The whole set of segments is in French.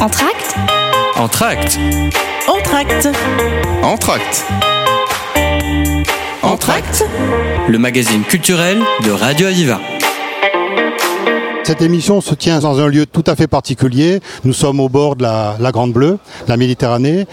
Entracte Entracte Entracte Entracte Entracte Le magazine culturel de Radio Aviva. Cette émission se tient dans un lieu tout à fait particulier. Nous sommes au bord de la, la Grande Bleue, la Méditerranée,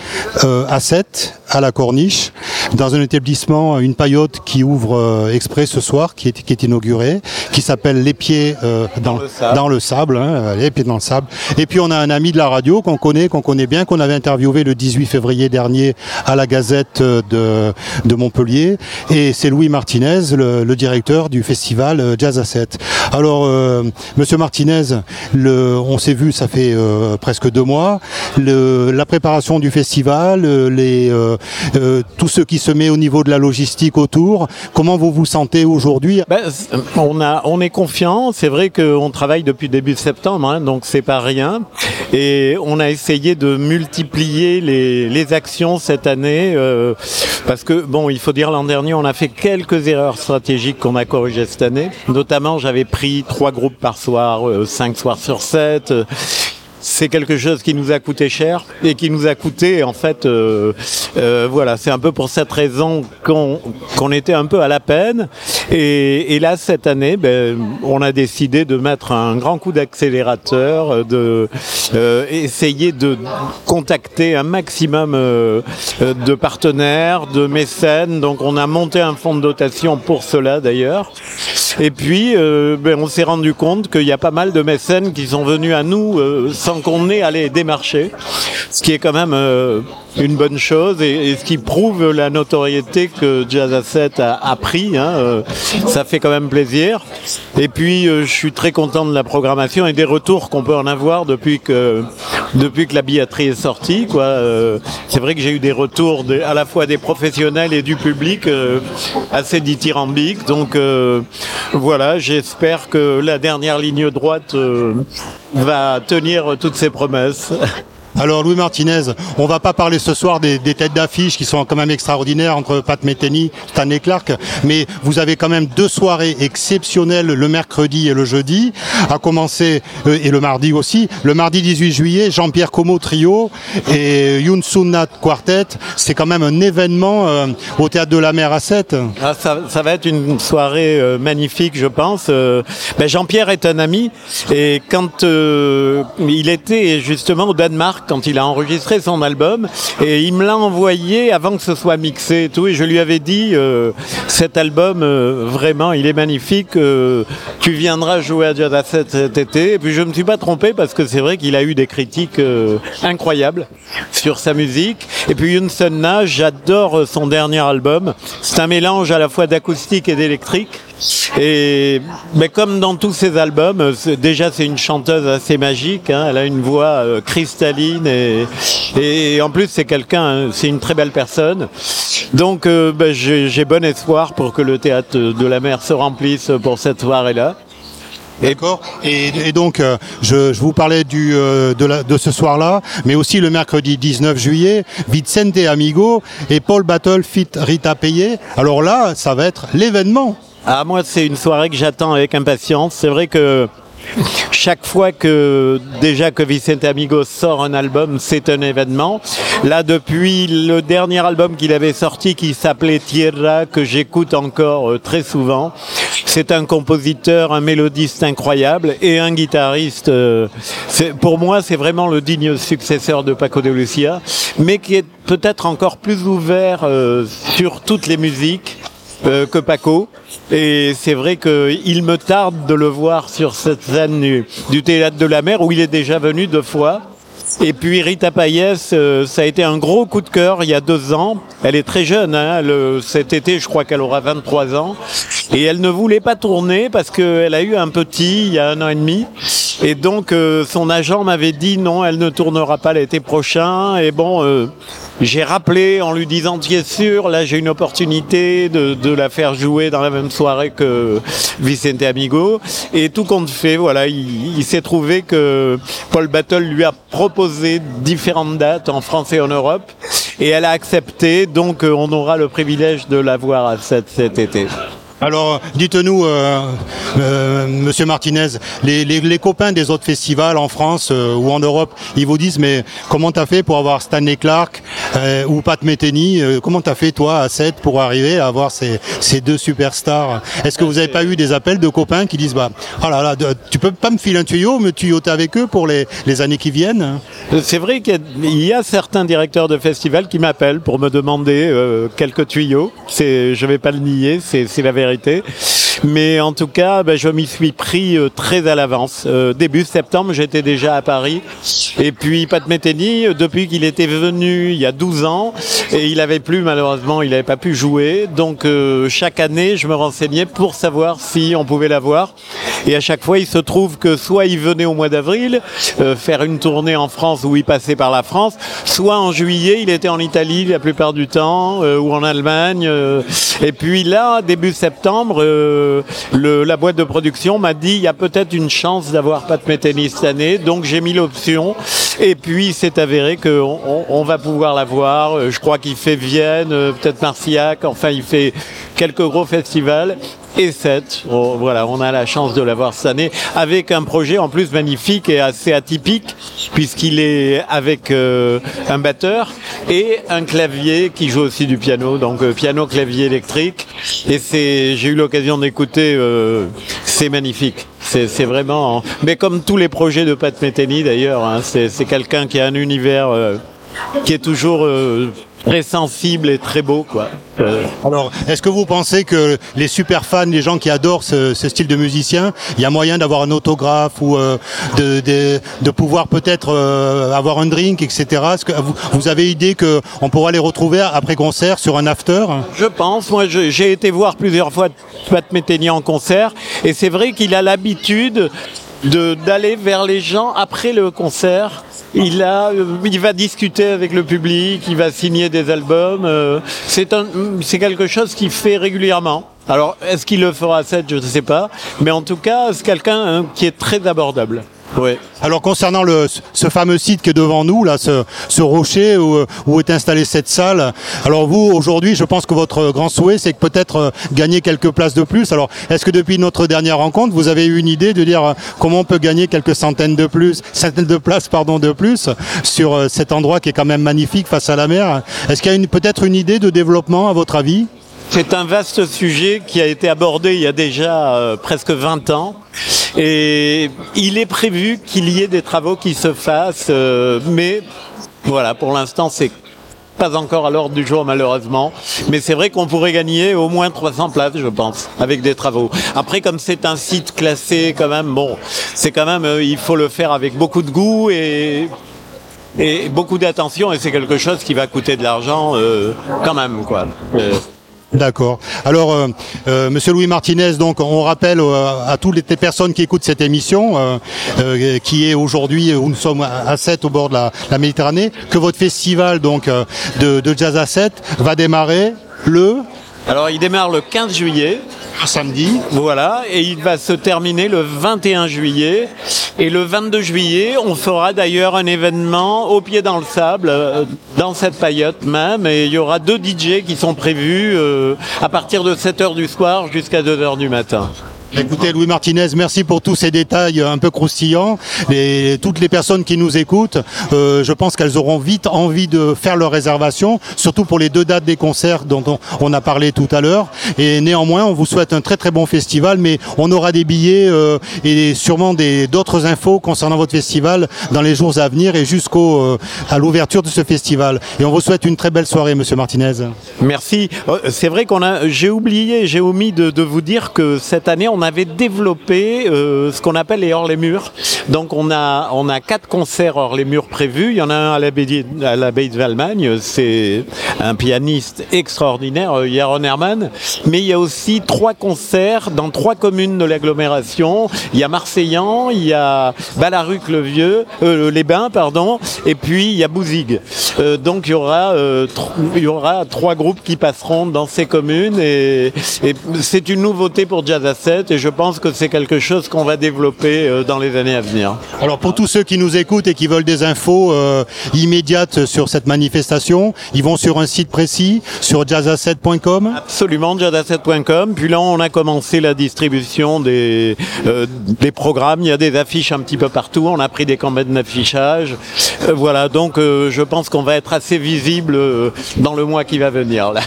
euh, à 7, à la Corniche, dans un établissement, une paillote qui ouvre euh, exprès ce soir, qui est, qui est inaugurée, qui s'appelle Les Pieds euh, dans, dans, le sable, hein, Les Pieds dans le sable. Et puis on a un ami de la radio qu'on connaît, qu'on connaît bien, qu'on avait interviewé le 18 février dernier à la Gazette de, de Montpellier. Et c'est Louis Martinez, le, le, directeur du festival Jazz à 7. Alors, euh, Monsieur Martinez, on s'est vu, ça fait euh, presque deux mois. La préparation du festival, euh, tout ce qui se met au niveau de la logistique autour. Comment vous vous sentez aujourd'hui? Ben, on, a, on est confiant. C'est vrai qu'on travaille depuis début septembre, hein, donc c'est pas rien. Et on a essayé de multiplier les, les actions cette année parce que bon, il faut dire l'an dernier, on a fait quelques erreurs stratégiques qu'on a corrigées cette année. Notamment, j'avais pris trois groupes par soir, euh, cinq soirs sur sept. C'est quelque chose qui nous a coûté cher et qui nous a coûté en fait euh, euh, voilà c'est un peu pour cette raison qu'on qu'on était un peu à la peine. Et, et là cette année ben, on a décidé de mettre un grand coup d'accélérateur de euh, essayer de contacter un maximum euh, de partenaires de mécènes. Donc on a monté un fonds de dotation pour cela d'ailleurs. Et puis euh, ben, on s'est rendu compte qu'il y a pas mal de mécènes qui sont venus à nous euh, sans qu'on ait à les démarcher, ce qui est quand même euh, une bonne chose et, ce qui prouve la notoriété que Jazz Asset a, pris. Hein, euh, ça fait quand même plaisir. Et puis euh, je suis très content de la programmation et des retours qu'on peut en avoir depuis que depuis que la billetterie est sortie. C'est vrai que j'ai eu des retours à la fois des professionnels et du public assez dithyrambiques. Donc voilà, j'espère que la dernière ligne droite va tenir toutes ses promesses. Alors Louis Martinez, on va pas parler ce soir des, têtes d'affiche qui sont quand même extraordinaires entre Pat Metheny, Stanley Clark, mais vous avez quand même deux soirées exceptionnelles le mercredi et le jeudi, à commencer euh, et le mardi aussi. Le mardi 18 juillet, Jean-Pierre Como trio et Youn Sunnat Quartet, c'est quand même un événement euh, au théâtre de la Mer à 7. Ah, ça, va être une soirée euh, magnifique, je pense. Ben Jean-Pierre est un ami et quand il était justement au Danemark quand il a enregistré son album et il me l'a envoyé avant que ce soit mixé et tout et je lui avais dit euh, cet album euh, vraiment il est magnifique euh, tu viendras jouer à Jazz cet, été. Et puis je me suis pas trompé parce que c'est vrai qu'il a eu des critiques incroyables sur sa musique. Et puis Yun Sun Na j'adore son dernier album. C'est un mélange à la fois d'acoustique et d'électrique. Et mais comme dans tous ses albums, déjà c'est une chanteuse assez magique. Hein, elle a une voix euh, et, et en plus c'est quelqu'un, hein, c'est une très belle personne. Donc euh, ben, j'ai bon espoir pour que le théâtre de la mer se remplisse pour cette soirée-là. D'accord. Et, et, donc, euh, je, je, vous parlais du, euh, de, la, de ce soir-là, mais aussi le mercredi 19 juillet, Vicente Amigo et Paul Battle fit Rita Payet. Alors là, ça va être l'événement. Ah, moi, c'est une soirée que j'attends avec impatience. C'est vrai que chaque fois que déjà que Vicente Amigo sort un album, c'est un événement. Là, depuis le dernier album qu'il avait sorti, qui s'appelait Tierra, que j'écoute encore euh, très souvent, c'est un compositeur, un mélodiste incroyable et un guitariste. Euh, pour moi, c'est vraiment le digne successeur de Paco de Lucia, mais qui est peut-être encore plus ouvert euh, sur toutes les musiques que Paco. Et c'est vrai qu'il me tarde de le voir sur cette scène du théâtre de la mer où il est déjà venu deux fois. Et puis Rita Payès, euh, ça a été un gros coup de cœur il y a deux ans. Elle est très jeune, hein, cet été je crois qu'elle aura 23 ans. Et elle ne voulait pas tourner parce qu'elle a eu un petit il y a un an et demi. Et donc euh, son agent m'avait dit non, elle ne tournera pas l'été prochain. Et bon, euh, j'ai rappelé en lui disant tu es sûr, là j'ai une opportunité de, de, la faire jouer dans la même soirée que Vicente Amigo. Et tout compte fait, voilà, il, il s'est trouvé que Paul Battle lui a proposé différentes dates en France et en Europe. Et elle a accepté, donc euh, on aura le privilège de la voir à cet, cet été. Alors, dites-nous, euh, euh, Monsieur Martinez, les, copains des autres festivals en France euh, ou en Europe, ils vous disent, mais comment t'as fait pour avoir Stanley Clark ou Pat Metheny Comment t'as fait toi à 7 pour arriver à avoir ces, deux superstars? Est-ce que vous n'avez pas eu des appels de copains qui disent, bah, oh là tu peux pas me filer un tuyau, me tuyauter avec eux pour les, années qui viennent C'est vrai qu'il y y a certains directeurs de festivals qui m'appellent pour me demander quelques tuyaux. Je vais pas le nier, c'est la vérité. Mais en tout cas, ben, je m'y suis pris euh, très à l'avance. Euh, début septembre, j'étais déjà à Paris. Et puis Pat Metheny, euh, depuis qu'il était venu il y a 12 ans, et il avait plus malheureusement, il n'avait pas pu jouer. Donc chaque année, je me renseignais pour savoir si on pouvait l'avoir. Et à chaque fois, il se trouve que soit il venait au mois d'avril faire une tournée en France où il passait par la France, soit en juillet, il était en Italie la plupart du temps ou en Allemagne. et puis là, début septembre, euh, le- la boîte de production m'a dit il y a peut-être une chance d'avoir Pat Metheny cette année, donc j'ai mis l'option. Et puis c'est avéré qu'on on, on va pouvoir l'avoir. Euh, Je crois qu'il fait Vienne, euh, peut-être Marcillac, enfin il fait quelques gros festivals. Et 7, voilà, on a la chance de l'avoir cette année, avec un projet en plus magnifique et assez atypique, puisqu'il est avec euh, un batteur et un clavier qui joue aussi du piano, donc euh, piano, clavier électrique. Et c'est, j'ai eu l'occasion d'écouter, euh, c'est magnifique. C'est vraiment, mais comme tous les projets de Pat Metheny d'ailleurs, hein, c'est c'est quelqu'un qui a un univers euh, qui est toujours euh, très sensible et très beau, quoi. Euh, Alors, est-ce que vous pensez que les super fans, les gens qui adorent ce, ce style de musicien, il y a moyen d'avoir un autographe ou euh, de, de, de pouvoir peut-être euh, avoir un drink, etc. Est-ce que vous, vous avez idée qu'on pourra les retrouver après concert sur un after? Je pense, moi j'ai été voir plusieurs fois Pat Metheny en concert et c'est vrai qu'il a l'habitude de- d'aller vers les gens après le concert. Il, a, euh, il va discuter avec le public, il va signer des albums. euh, c'est quelque chose qu'il fait régulièrement. Alors, est-ce qu'il le fera à 7 Je ne sais pas. Mais en tout cas, c'est quelqu'un hein, qui est très abordable. Alors concernant ce fameux site qui est devant nous, là, ce, rocher où, où est installée cette salle, alors vous, aujourd'hui, je pense que votre grand souhait, c'est peut-être euh, gagner quelques places de plus. Alors, est-ce que depuis notre dernière rencontre, vous avez eu une idée de dire euh, comment on peut gagner quelques centaines de plus, centaines de places, de plus sur euh, cet endroit qui est quand même magnifique face à la mer? Est-ce qu'il y a peut-être une idée de développement à votre avis? C'est un vaste sujet qui a été abordé il y a déjà euh, presque 20 ans. Et il est prévu qu'il y ait des travaux qui se fassent, euh, mais voilà, pour l'instant, c'est pas encore à l'ordre du jour malheureusement, mais c'est vrai qu'on pourrait gagner au moins 300 places, je pense, avec des travaux. Après, comme c'est un site classé, quand même, bon, c'est quand même, euh, il faut le faire avec beaucoup de goût et et beaucoup d'attention, et c'est quelque chose qui va coûter de l'argent euh, quand même, quoi. D'accord. Alors, euh, euh, Monsieur Louis Martinez, donc on rappelle euh, à toutes les personnes qui écoutent cette émission, euh, qui est aujourd'hui où nous sommes à à 7 au bord de la, Méditerranée, que votre festival donc de, de jazz à 7 va démarrer le Alors il démarre le 15 juillet, samedi. voilà, et il va se terminer le 21 juillet. Et le 22 juillet, on fera d'ailleurs un événement au pied dans le sable, euh, dans cette paillote même, et il y aura deux DJ qui sont prévus euh, à partir de 7h du soir jusqu'à 2h du matin. Écoutez, Louis Martinez, merci pour tous ces détails un peu croustillants. Et toutes les personnes qui nous écoutent, euh, je pense qu'elles auront vite envie de faire leur réservation, surtout pour les deux dates des concerts dont on, a parlé tout à l'heure. Et néanmoins, on vous souhaite un très très bon festival, mais on aura des billets euh, et sûrement d'autres infos concernant votre festival dans les jours à venir et jusqu'au euh, à l'ouverture de ce festival. Et on vous souhaite une très belle soirée, Monsieur Martinez. Merci. C'est vrai qu'on a, j'ai oublié, j'ai omis de, de vous dire que cette année on avait développé euh, ce qu'on appelle les hors les murs. Donc on a, on a quatre concerts hors les murs prévus. Il y en a un à l'abbaye de Valmagne. C'est un pianiste extraordinaire, euh, Yaron Herman. Mais il y a aussi trois concerts dans trois communes de l'agglomération. Il y a Marseillan, il y a Balaruc-le-Vieux, euh, les Bains, pardon, et puis il y a Bouzigues. Euh, donc il y aura, euh, il y aura trois groupes qui passeront dans ces communes et, c'est une nouveauté pour Jazz à 7. chouette et je pense que c'est quelque chose qu'on va développer euh, dans les années à venir. Alors pour tous ceux qui nous écoutent et qui veulent des infos euh, immédiates sur cette manifestation, ils vont sur un site précis, sur jazz7.com Absolument, jazz7.com. Puis là, on a commencé la distribution des, euh, des programmes. Il y a des affiches un petit peu partout. On a pris des campagnes d'affichage. Euh, voilà, donc je pense qu'on va être assez visible dans le mois qui va venir. Là.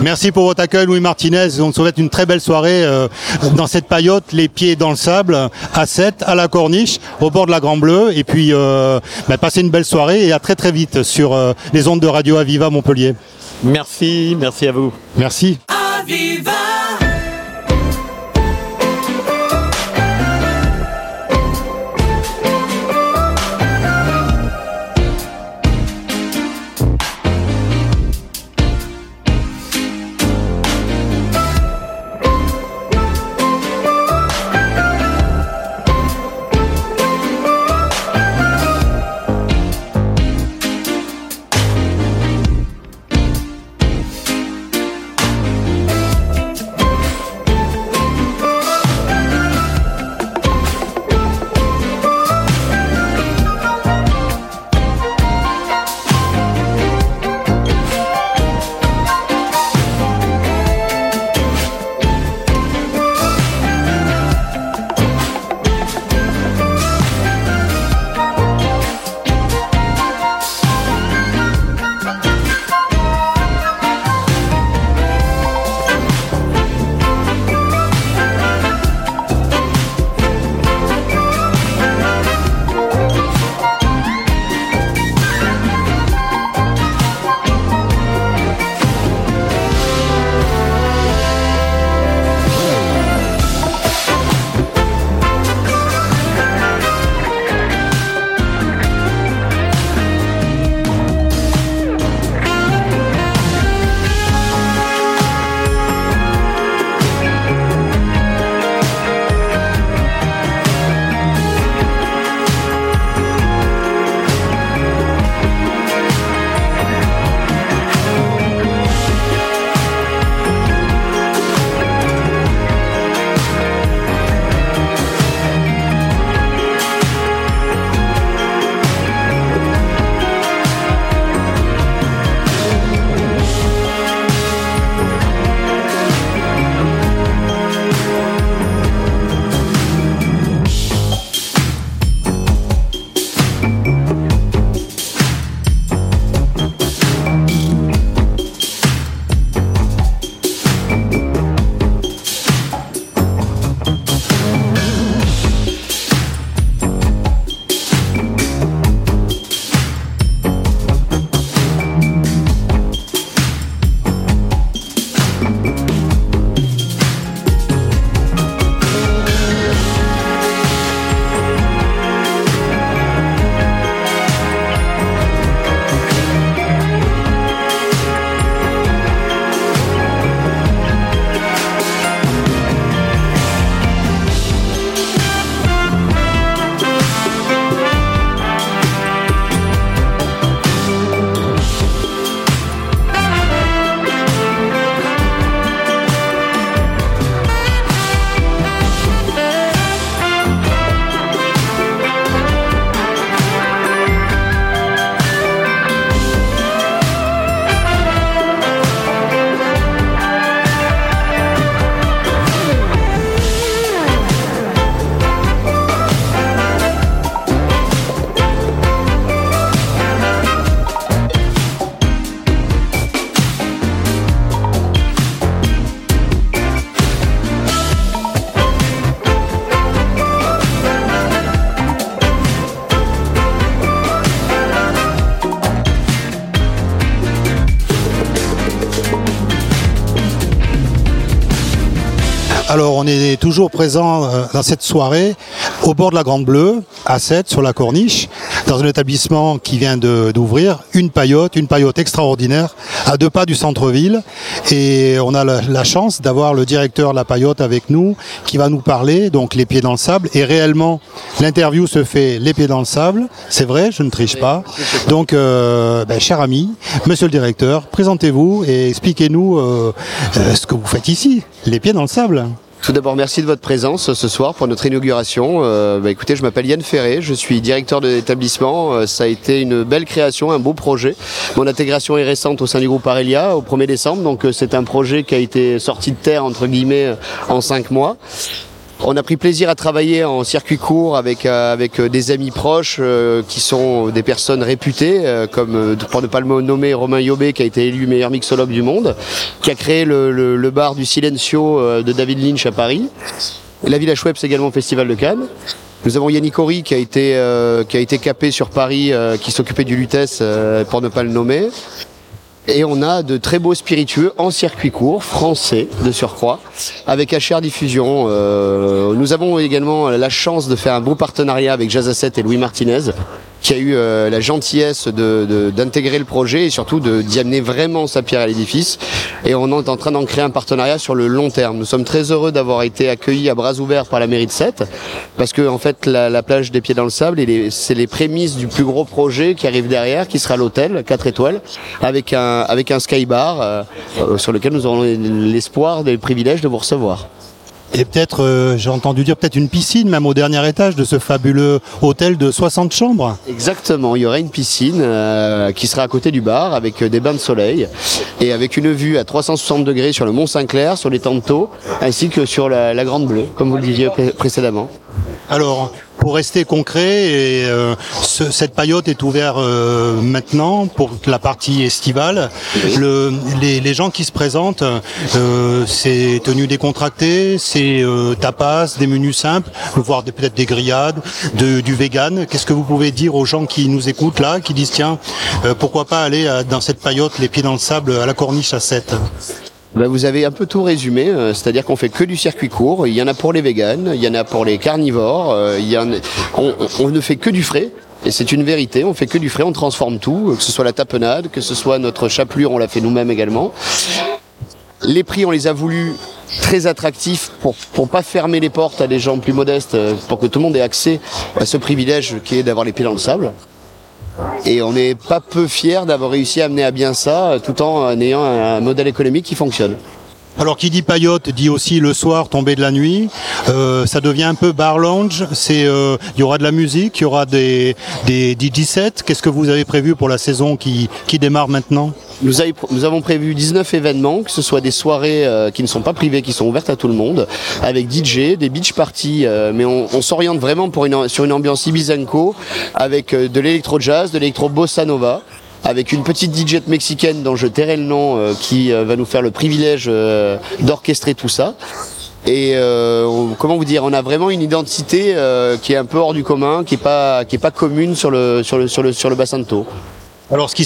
Merci pour votre accueil, Louis Martinez. On souhaite une très belle soirée dans cette paillote, les pieds dans le sable, à 7, à la corniche, au bord de la Grand Bleue. Et puis, euh, bah, passez une belle soirée et à très très vite sur euh, les ondes de Radio Aviva Montpellier. Merci, merci à vous. Merci. Aviva. On est toujours présent euh, dans cette soirée au bord de la Grande Bleue, à 7, sur la Corniche, dans un établissement qui vient d'ouvrir, une paillote, une paillote extraordinaire, à deux pas du centre-ville. Et on a la, la chance d'avoir le directeur de la paillote avec nous, qui va nous parler, donc les pieds dans le sable. Et réellement, l'interview se fait les pieds dans le sable. C'est vrai, je ne triche pas. Donc, euh, ben, cher ami, monsieur le directeur, présentez-vous et expliquez-nous euh, euh, ce que vous faites ici, les pieds dans le sable. Tout d'abord, merci de votre présence ce soir pour notre inauguration. Euh, bah, écoutez, je m'appelle Yann Ferré, je suis directeur de l'établissement. Euh, ça a été une belle création, un beau projet. Mon intégration est récente au sein du groupe Arelia au 1er décembre, donc euh, c'est un projet qui a été sorti de terre entre guillemets en cinq mois. On a pris plaisir à travailler en circuit court avec, euh, avec euh, des amis proches euh, qui sont des personnes réputées, comme pour ne pas le nommer Romain Yobé qui a été élu meilleur mixologue du monde, qui a créé le, bar du Silencio de David Lynch à Paris. La Villa Schweppes également au Festival de Cannes. Nous avons Yannick Horry qui a été qui a été capé sur Paris, qui s'occupait du Lutèce pour ne pas le nommer. Et on a de très beaux spiritueux en circuit court, français de surcroît, avec HR Diffusion. Euh, nous avons également la chance de faire un beau partenariat avec Jazz Asset et Louis Martinez qui a eu euh, la gentillesse d'intégrer le projet et surtout d'y amener vraiment sa pierre à l'édifice. Et on est en train d'en créer un partenariat sur le long terme. Nous sommes très heureux d'avoir été accueillis à bras ouverts par la mairie de Sète, parce que en fait la, plage des pieds dans le sable, c'est les prémices du plus gros projet qui arrive derrière, qui sera l'hôtel 4 étoiles, avec un, avec skybar euh, euh, sur lequel nous aurons l'espoir et le privilège de vous recevoir. Et peut-être, euh, j'ai entendu dire peut-être une piscine même au dernier étage de ce fabuleux hôtel de 60 chambres. Exactement, il y aura une piscine euh, qui sera à côté du bar avec euh, des bains de soleil et avec une vue à 360 degrés sur le Mont Saint-Clair, sur les Tantos, ainsi que sur la, la Grande Bleue, comme vous le disiez précédemment. Alors, pour rester concret, et, euh, cette paillote est ouverte euh, maintenant pour la partie estivale. Le, les, gens qui se présentent, euh, c'est tenue décontractée, c'est tapas, des menus simples, voire peut-être des grillades, du vegan. Qu'est-ce que vous pouvez dire aux gens qui nous écoutent là, qui disent tiens, pourquoi pas aller dans cette paillote les pieds dans le sable à la corniche à 7 ben vous avez un peu tout résumé, euh, c'est-à-dire qu'on fait que du circuit court. Il y en a pour les véganes, il y en a pour les carnivores. Euh, on, ne fait que du frais. Et c'est une vérité, on fait que du frais, on transforme tout, que ce soit la tapenade, que ce soit notre chapelure, on l'a fait nous-mêmes également. Les prix, on les a voulu très attractifs pour pour pas fermer les portes à des gens plus modestes, euh, pour que tout le monde ait accès à ce privilège qui est d'avoir les pieds dans le sable. Et on n'est pas peu fiers d'avoir réussi à amener à bien ça, tout en ayant un modèle économique qui fonctionne. Alors qui dit paillote dit aussi le soir tomber de la nuit. Euh, ça devient un peu bar lounge. C'est, euh, il y aura de la musique, il y aura des des DJ sets. Qu'est-ce que vous avez prévu pour la saison qui démarre maintenant nous, avons prévu 19 événements, que ce soit des soirées euh, qui ne sont pas privées, qui sont ouvertes à tout le monde, avec DJ, des beach parties, mais on, s'oriente vraiment sur une ambiance Ibizanco, avec de l'électro jazz, de l'électro bossa nova avec une petite DJ mexicaine dont je tairai le nom, euh, qui euh, va nous faire le privilège euh, d'orchestrer tout ça. Et comment vous dire, on a vraiment une identité qui est un peu hors du commun, qui est pas qui est pas commune sur le sur le sur le sur le bassin de Taux. Alors ce qui,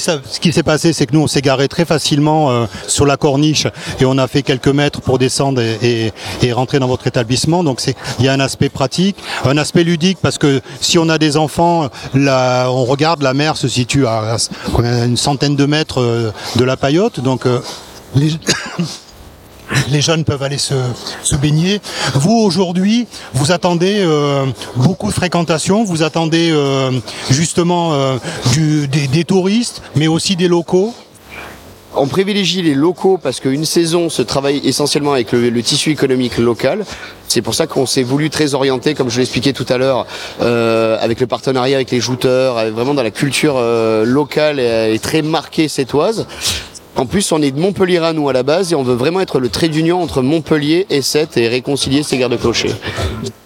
s'est passé, c'est que nous on s'est garé très facilement euh, sur la corniche et on a fait quelques mètres pour descendre et, rentrer dans votre établissement. Donc il y a un aspect pratique, un aspect ludique parce que si on a des enfants, on regarde la mer se situe à, une centaine de mètres euh, de la paillote. Donc euh, les, les jeunes peuvent aller se, baigner. Vous, aujourd'hui, vous attendez euh, beaucoup de fréquentation, vous attendez euh, justement euh, des, touristes, mais aussi des locaux on privilégie les locaux parce qu'une saison se travaille essentiellement avec le, tissu économique local. C'est pour ça qu'on s'est voulu très orienter, comme je l'expliquais tout à l'heure, avec le partenariat avec les jouteurs, vraiment dans la culture locale et, très marquée sétoise. En plus, on est de Montpellier à nous à la base et on veut vraiment être le trait d'union entre Montpellier et Sète et réconcilier ces guerres de clocher.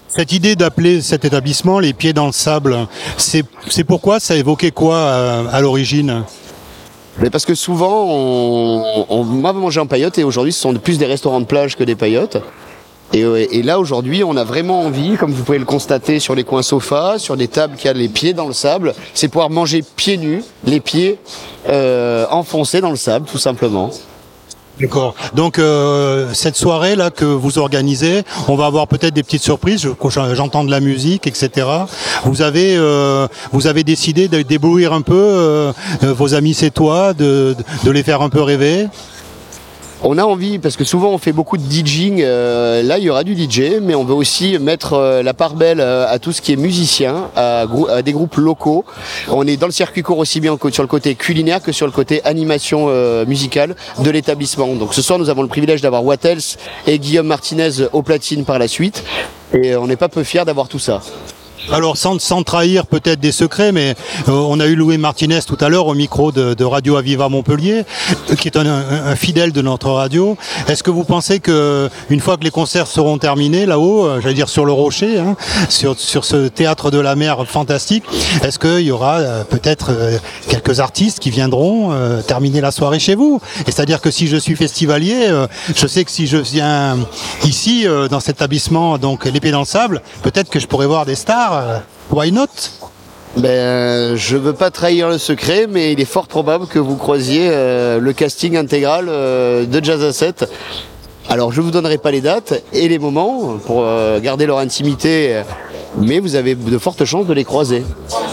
Cette idée d'appeler cet établissement les pieds dans le sable, c'est pourquoi ça évoquait quoi euh, à, l'origine? Mais parce que souvent, on, on, va manger en paillote et aujourd'hui, ce sont plus des restaurants de plage que des paillotes. Et, là aujourd'hui, on a vraiment envie, comme vous pouvez le constater sur les coins sofas, sur des tables qui a les pieds dans le sable, c'est pouvoir manger pieds nus, les pieds euh, enfoncés dans le sable, tout simplement. D'accord. Donc euh, cette soirée là que vous organisez, on va avoir peut-être des petites surprises. J'entends de la musique, etc. Vous avez euh, vous avez décidé de débrouiller un peu vos amis c'est toi, de, de les faire un peu rêver? On a envie, parce que souvent on fait beaucoup de DJing, euh, là il y aura du DJ, mais on veut aussi mettre euh, la part belle euh, à tout ce qui est musicien, à, des groupes locaux. On est dans le circuit court aussi bien sur le côté culinaire que sur le côté animation musicale de l'établissement. Donc ce soir nous avons le privilège d'avoir Wattels et Guillaume Martinez au platine par la suite, et on n'est pas peu fiers d'avoir tout ça. Alors sans, trahir peut-être des secrets, mais euh, on a eu Louis Martinez tout à l'heure au micro de, Radio Aviva Montpellier, qui est un, fidèle de notre radio. Est-ce que vous pensez que une fois que les concerts seront terminés là-haut, euh, j'allais dire sur le rocher, hein, sur, ce théâtre de la mer fantastique, est-ce qu'il y aura euh, peut-être quelques artistes qui viendront terminer la soirée chez vous? Et c'est-à-dire que si je suis festivalier, je sais que si je viens ici dans cet établissement, donc l'épée dans le sable, peut-être que je pourrais voir des stars euh, why not? Ben, je veux pas trahir le secret, mais il est fort probable que vous croisiez euh, le casting intégral euh, de Jazz à 7. Alors je vous donnerai pas les dates et les moments pour garder leur intimité mais vous avez de fortes chances de les croiser.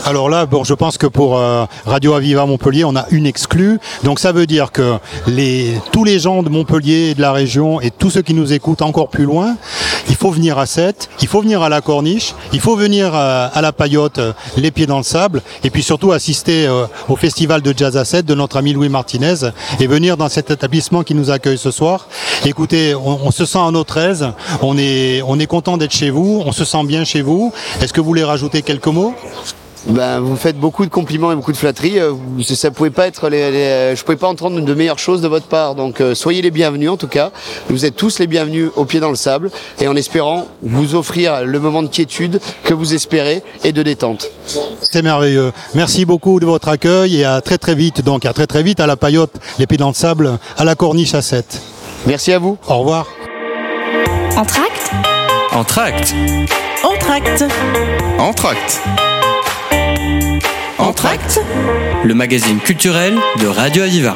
Alors là, bon, je pense que pour euh, Radio Aviva Montpellier, on a une exclue. Donc ça veut dire que tous les gens de Montpellier et de la région et tous ceux qui nous écoutent encore plus loin, il faut venir à Sète, il faut venir à la Corniche, il faut venir à, à la Paillote, euh, les pieds dans le sable, et puis surtout assister euh, au festival de jazz à Sète de notre ami Louis Martinez et venir dans cet établissement qui nous accueille ce soir. Écoutez, on, se sent en notre aise, on est content d'être chez vous, on se sent bien chez vous. Est-ce que vous voulez rajouter quelques mots? Ben, vous faites beaucoup de compliments et beaucoup de flatteries. Euh, ça pouvait pas être les, les, je pouvais pas entendre de meilleures choses de votre part. Donc euh, soyez les bienvenus en tout cas. Vous êtes tous les bienvenus au pied dans le sable et en espérant vous offrir le moment de quiétude que vous espérez et de détente. C'est merveilleux. Merci beaucoup de votre accueil et à très très vite. Donc à très très vite à la paillote, les pieds dans le sable, à la corniche à 7. Merci à vous. Au revoir. Entracte. Entracte. Entracte. Entracte. Le magazine culturel de Radio Aviva.